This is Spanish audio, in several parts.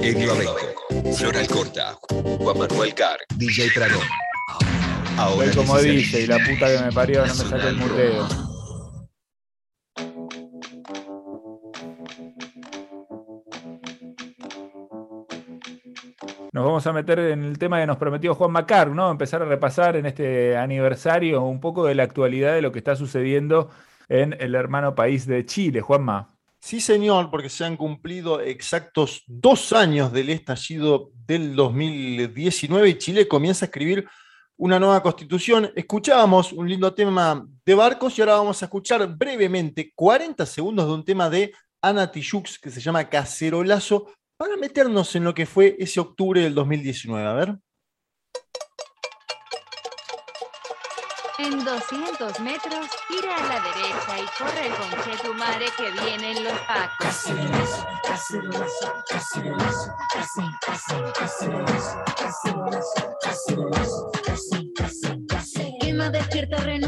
Elio Abenco, Flor Alcorta, Juan Manuel Carr, DJ Pradón. Ahora como dice, y la puta que me parió, no me saque el muteo. Nos vamos a meter en el tema que nos prometió Juan Macar, ¿no? Empezar a repasar en este aniversario un poco de la actualidad de lo que está sucediendo en el hermano país de Chile, Juanma. Sí, señor, porque se han cumplido exactos dos años del estallido del 2019 y Chile comienza a escribir una nueva constitución. Escuchábamos un lindo tema de barcos y ahora vamos a escuchar brevemente 40 segundos de un tema de Ana Tijoux que se llama Cacerolazo para meternos en lo que fue ese octubre del 2019. A ver. En 200 metros, gira a la derecha y corre con Chetumare que vienen los pacos.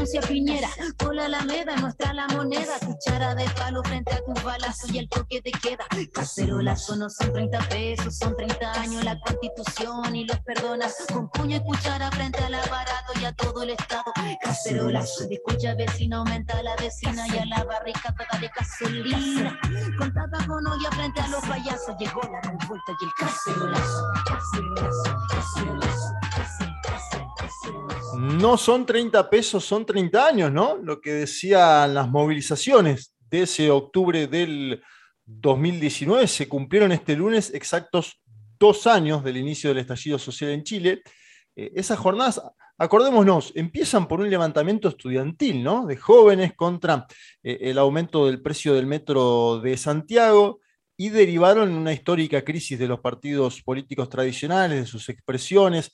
Renuncia Piñera. Cola Alameda, muestra la moneda. Cuchara de palo frente a tu balazo y el toque te queda. Cacerolazo no son 30 pesos, son 30 años la constitución y los perdonas. Con puño y cuchara frente al aparato y a todo el Estado. Cacerolazo, escucha vecina, aumenta la vecina y a la barrica toda de gasolina. Con tapa con olla frente a los payasos llegó la revuelta y el. Cacerolazo, cacerolazo, cacerolazo, cacerolazo. No son 30 pesos, son 30 años, ¿no? Lo que decían las movilizaciones de ese octubre del 2019 se cumplieron este lunes exactos dos años del inicio del estallido social en Chile. Eh, esas jornadas, acordémonos, empiezan por un levantamiento estudiantil, ¿no? De jóvenes contra eh, el aumento del precio del metro de Santiago y derivaron en una histórica crisis de los partidos políticos tradicionales, de sus expresiones.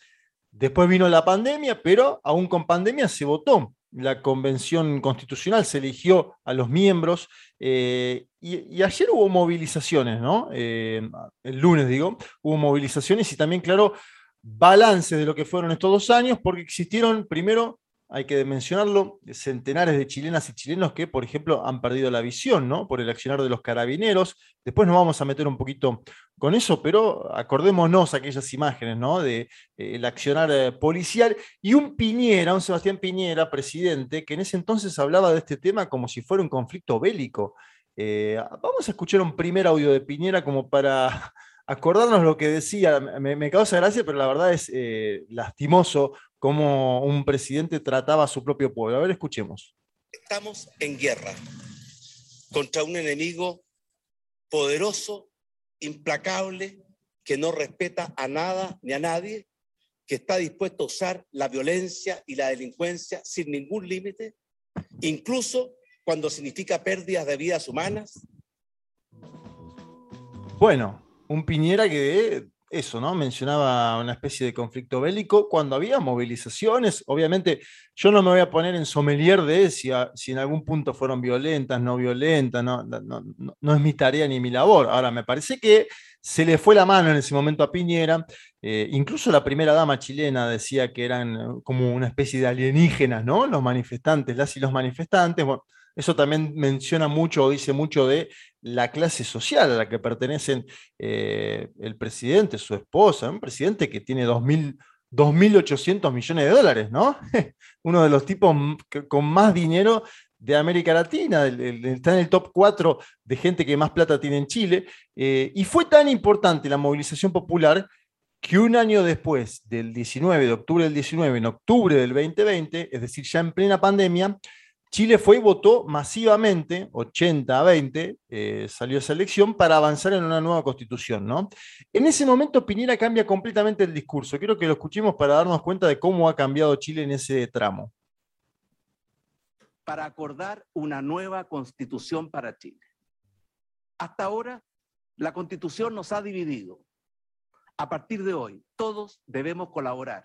Después vino la pandemia, pero aún con pandemia se votó. La convención constitucional se eligió a los miembros eh, y, ayer hubo movilizaciones, ¿no? Eh, el lunes, digo, hubo movilizaciones y también, claro, balances de lo que fueron estos dos años, porque existieron, primero, hay que mencionarlo, centenares de chilenas y chilenos que, por ejemplo, han perdido la visión, ¿no? Por el accionar de los carabineros. Después nos vamos a meter un poquito con eso, pero acordémonos aquellas imágenes, ¿no? De eh, accionar eh, policial y un Piñera, un Sebastián Piñera, presidente, que en ese entonces hablaba de este tema como si fuera un conflicto bélico. Eh, vamos a escuchar un primer audio de Piñera como para acordarnos lo que decía. Me, causa gracia, pero la verdad es lastimoso cómo un presidente trataba a su propio pueblo. A ver, escuchemos. Estamos en guerra contra un enemigo poderoso, implacable, que no respeta a nada ni a nadie, que está dispuesto a usar la violencia y la delincuencia sin ningún límite, incluso cuando significa pérdidas de vidas humanas. Bueno, un Piñera que eso, ¿no? Mencionaba una especie de conflicto bélico cuando había movilizaciones. Obviamente, yo no me voy a poner en sommelier de si, si en algún punto fueron violentas, no violentas, no, no, no- no es mi tarea ni mi labor. Ahora, me parece que se le fue la mano en ese momento a Piñera. Eh, incluso la primera dama chilena decía que eran eh, como una especie de alienígenas, ¿no? Los manifestantes, las y los manifestantes. Bueno, eso también menciona mucho o dice mucho de la clase social a la que pertenecen eh, el presidente, su esposa, un presidente que tiene 2.000 2.800 millones de dólares, ¿no? Uno de los tipos con más dinero de América Latina, está en el top 4 de gente que más plata tiene en Chile, eh, y fue tan importante la movilización popular que un año después del 19, de octubre del 19, en octubre del 2020, es decir, ya en plena pandemia, Chile fue y votó masivamente, 80 a 20, eh, salió esa elección para avanzar en una nueva constitución, ¿no? En ese momento Piñera cambia completamente el discurso. Quiero que lo escuchemos para darnos cuenta de cómo ha cambiado Chile en ese tramo. para acordar una nueva constitución para Chile. Hasta ahora, la constitución nos ha dividido. A partir de hoy, todos debemos colaborar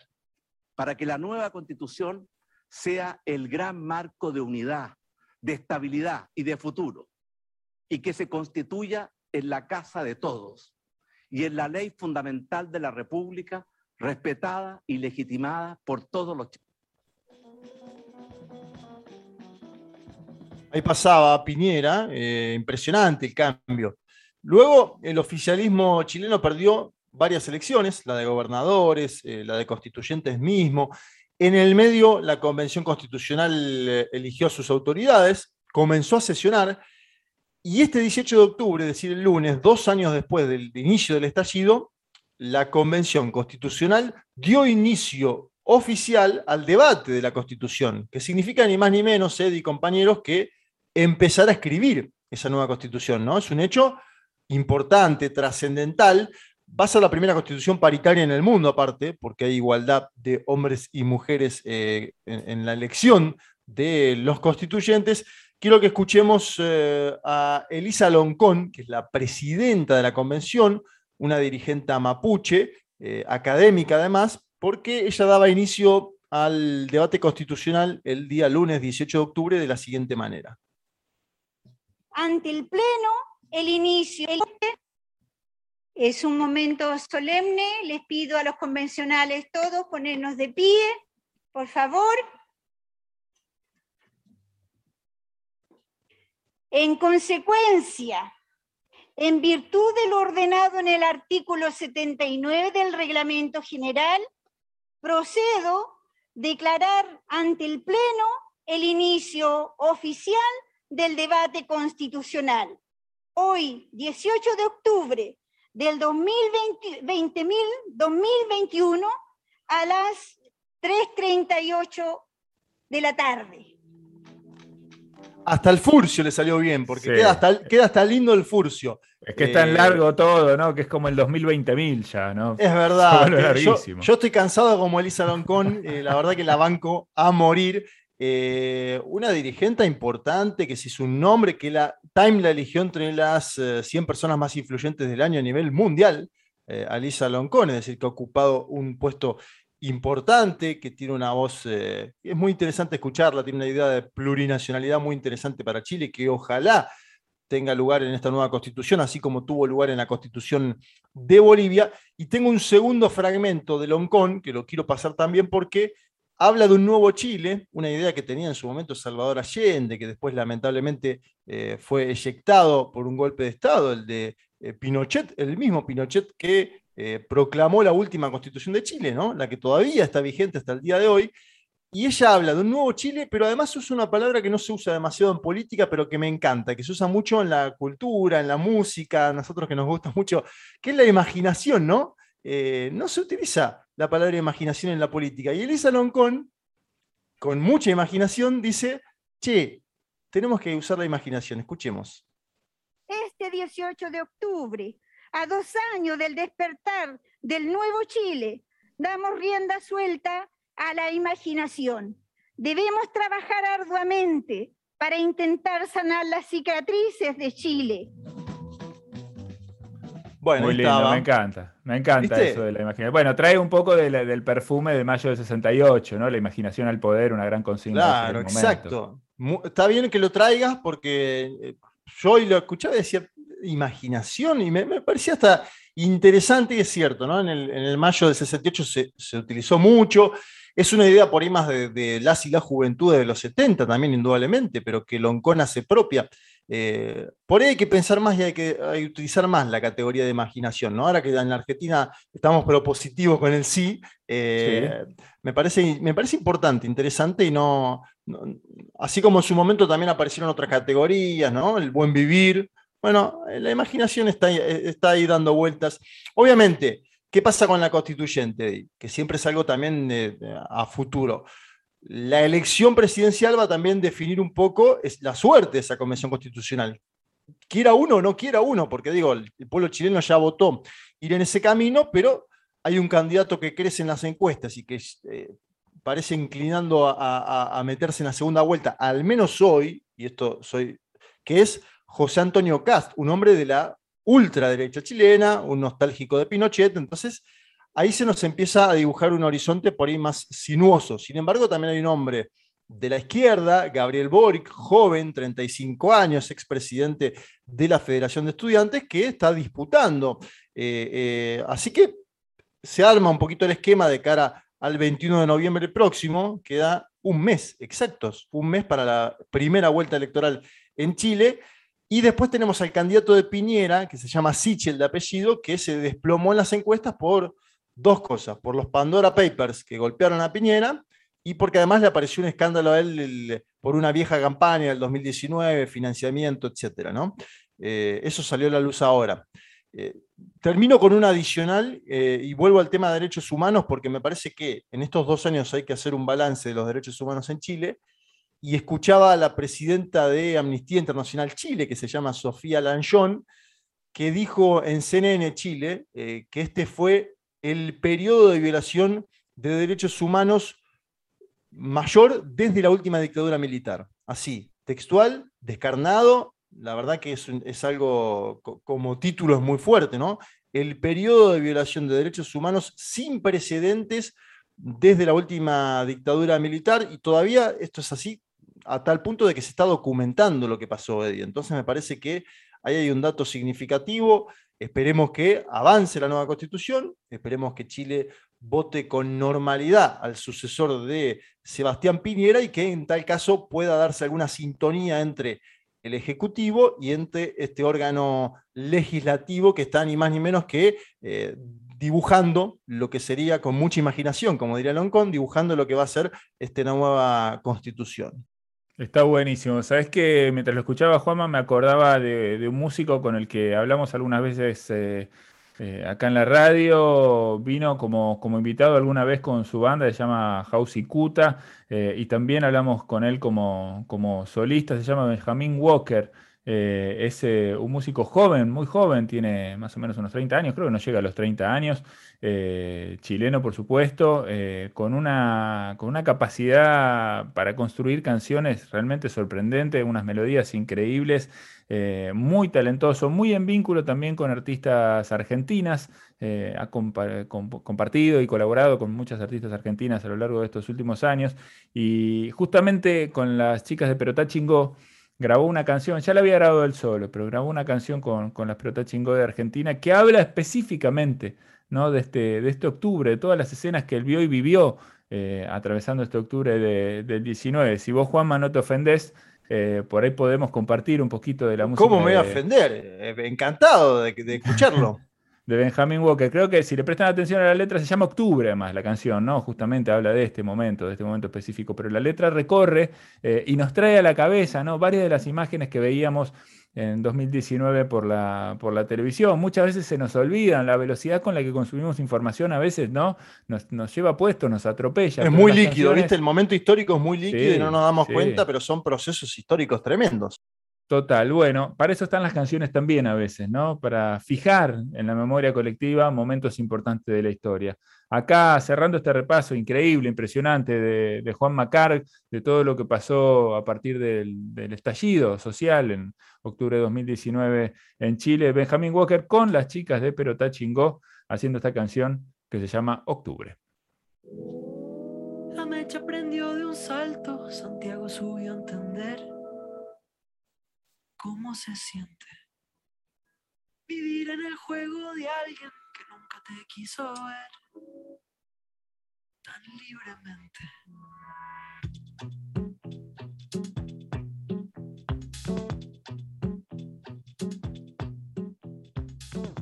para que la nueva constitución sea el gran marco de unidad, de estabilidad y de futuro, y que se constituya en la casa de todos y en la ley fundamental de la República, respetada y legitimada por todos los. Ahí pasaba Piñera, eh, impresionante el cambio. Luego, el oficialismo chileno perdió varias elecciones, la de gobernadores, eh, la de constituyentes mismo. En el medio, la Convención Constitucional eh, eligió a sus autoridades, comenzó a sesionar, y este 18 de octubre, es decir, el lunes, dos años después del inicio del estallido, la Convención Constitucional dio inicio oficial al debate de la Constitución, que significa ni más ni menos, Ed y compañeros, que empezar a escribir esa nueva Constitución, ¿no? Es un hecho importante, trascendental. Va a ser la primera constitución paritaria en el mundo, aparte, porque hay igualdad de hombres y mujeres eh, en, la elección de los constituyentes. Quiero que escuchemos eh, a Elisa Loncón, que es la presidenta de la convención, una dirigente mapuche, eh, académica además, porque ella daba inicio al debate constitucional el día lunes 18 de octubre de la siguiente manera. Ante el Pleno el inicio. Es un momento solemne, les pido a los convencionales todos ponernos de pie, por favor. En consecuencia, en virtud de lo ordenado en el artículo 79 del Reglamento General, procedo a declarar ante el Pleno el inicio oficial del debate constitucional hoy, 18 de octubre del 2020, 2021, a las 3.38 de la tarde. Hasta el furcio le salió bien, porque queda, hasta, queda, hasta, lindo el furcio. Es que es tan eh, largo todo, ¿no? Que es como el 2020.000 ya, ¿no? Es verdad. Yo, yo, estoy cansado como Elisa Loncón, eh, la verdad que la banco a morir. Eh, una dirigente importante que se hizo un nombre, que la Time la eligió entre las 100 eh, personas más influyentes del año a nivel mundial, eh, Alisa Loncón, es decir, que ha ocupado un puesto importante, que tiene una voz, es muy interesante escucharla, tiene una idea de plurinacionalidad muy interesante para Chile, que ojalá tenga lugar en esta nueva constitución, así como tuvo lugar en la constitución de Bolivia. Y tengo un segundo fragmento de Loncón, que lo quiero pasar también porque habla de un nuevo Chile, una idea que tenía en su momento Salvador Allende, que después lamentablemente eh, fue eyectado por un golpe de Estado, el de eh, Pinochet, el mismo Pinochet que eh, proclamó la última constitución de Chile, ¿no? la que todavía está vigente hasta el día de hoy. Y ella habla de un nuevo Chile, pero además usa una palabra que no se usa demasiado en política, pero que me encanta, que se usa mucho en la cultura, en la música, a nosotros que nos gusta mucho, que es la imaginación, ¿no? No se utiliza la palabra imaginación en la política. Y Elisa Loncón, con mucha imaginación, dice, che, tenemos que usar la imaginación. Escuchemos. Este 18 de octubre, a dos años del despertar del nuevo Chile, damos rienda suelta a la imaginación. Debemos trabajar arduamente para intentar sanar las cicatrices de Chile bueno, Muy lindo, me encanta. Me encanta eso de la imaginación. Bueno, trae un poco del perfume de mayo del 68, ¿no? La imaginación al poder, una gran consigna. Claro, exacto. Está bien que lo traigas porque eh, yo hoy lo escuchaba y decía imaginación y me, parecía hasta interesante y es cierto, ¿no? En el, mayo del 68 se, utilizó mucho. Es una idea por ahí más de, las y la juventud de los 70 también, indudablemente, pero que Loncona se propia. Eh, por ahí hay que pensar más y hay que utilizar más la categoría de imaginación. ¿no? Ahora que en la Argentina estamos propositivos con el sí, eh, Me, parece, me parece importante, interesante y no, Así como en su momento también aparecieron otras categorías, ¿no? El buen vivir. Bueno, la imaginación está, está ahí dando vueltas. Obviamente, ¿qué pasa con la constituyente? Que siempre es algo también a futuro la elección presidencial va también a definir un poco la suerte de esa convención constitucional. Quiera uno o no quiera uno, porque digo, el, pueblo chileno ya votó ir en ese camino, pero hay un candidato que crece en las encuestas y que eh, parece inclinando a, meterse en la segunda vuelta, al menos hoy, y esto soy, que es José Antonio Cast, un hombre de la ultraderecha chilena, un nostálgico de Pinochet, entonces ahí se nos empieza a dibujar un horizonte por ahí más sinuoso. Sin embargo, también hay un hombre de la izquierda, Gabriel Boric, joven, 35 años, expresidente de la Federación de Estudiantes, que está disputando. Eh, eh, así que se arma un poquito el esquema de cara al 21 de noviembre próximo, queda un mes exactos, un mes para la primera vuelta electoral en Chile. Y después tenemos al candidato de Piñera, que se llama Sichel de apellido, que se desplomó en las encuestas por dos cosas, por los Pandora Papers que golpearon a Piñera y porque además le apareció un escándalo a él por una vieja campaña del 2019, financiamiento, etc. ¿no? Eh, eso salió a la luz ahora. Eh, termino con un adicional eh, y vuelvo al tema de derechos humanos porque me parece que en estos dos años hay que hacer un balance de los derechos humanos en Chile y escuchaba a la presidenta de Amnistía Internacional Chile, que se llama Sofía Lanchón, que dijo en CNN Chile que este fue el periodo de violación de derechos humanos mayor desde la última dictadura militar. Así, textual, descarnado, la verdad que es, algo como título es muy fuerte, ¿no? El periodo de violación de derechos humanos sin precedentes desde la última dictadura militar y todavía esto es así a tal punto de que se está documentando lo que pasó, Eddie. Entonces me parece que ahí hay un dato significativo. Esperemos que avance la nueva constitución, esperemos que Chile vote con normalidad al sucesor de Sebastián Piñera y que en tal caso pueda darse alguna sintonía entre el Ejecutivo y entre este órgano legislativo que está ni más ni menos que eh, dibujando lo que sería con mucha imaginación, como diría Loncón, dibujando lo que va a ser esta nueva constitución. Está buenísimo. Sabes que mientras lo escuchaba Juanma me acordaba de, un músico con el que hablamos algunas veces eh, eh, acá en la radio, vino como, como, invitado alguna vez con su banda, se llama House Kuta, eh, y también hablamos con él como, como solista, se llama Benjamin Walker. Eh, es un músico joven, muy joven, tiene más o menos unos 30 años, creo que no llega a los 30 años, chileno por supuesto, con, una, con una capacidad para construir canciones realmente sorprendente, unas melodías increíbles. Eh, muy talentoso, muy en vínculo también con artistas argentinas, eh, ha compartido y colaborado con muchas artistas argentinas a lo largo de estos últimos años y justamente con las chicas de Perotá Chingó grabó una canción, ya la había grabado él solo, pero grabó una canción con, las Perotá Chingó de Argentina que habla específicamente ¿no? de, este, de este octubre, de todas las escenas que él vio y vivió eh, atravesando este octubre del 19. Si vos, Juanma, no te ofendés, eh, por ahí podemos compartir un poquito de la música. ¿Cómo me voy a ofender? Eh, encantado de, escucharlo. de Benjamin Walker. Creo que si le prestan atención a la letra, se llama Octubre, además, la canción, ¿no? Justamente habla de este momento, de este momento específico. Pero la letra recorre eh, y nos trae a la cabeza, ¿no? Varias de las imágenes que veíamos en 2019 por la, por la televisión. Muchas veces se nos olvidan la velocidad con la que consumimos información, a veces no nos, lleva puesto, nos atropella. Es muy líquido, ¿viste? El momento histórico es muy líquido y no nos damos cuenta, pero son procesos históricos tremendos. Total, bueno, para eso están las canciones también a veces, ¿no? Para fijar en la memoria colectiva momentos importantes de la historia. Acá, cerrando este repaso increíble, impresionante de, Juan Macar, de todo lo que pasó a partir del, estallido social en octubre de 2019 en Chile, Benjamin Walker con las chicas de Perotá Chingó haciendo esta canción que se llama Octubre. La mecha prendió de un salto, Santiago subió a entender cómo se siente vivir en el juego de alguien que nunca te quiso ver tan libremente.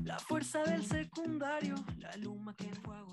La fuerza del secundario, la luma que enjuagó.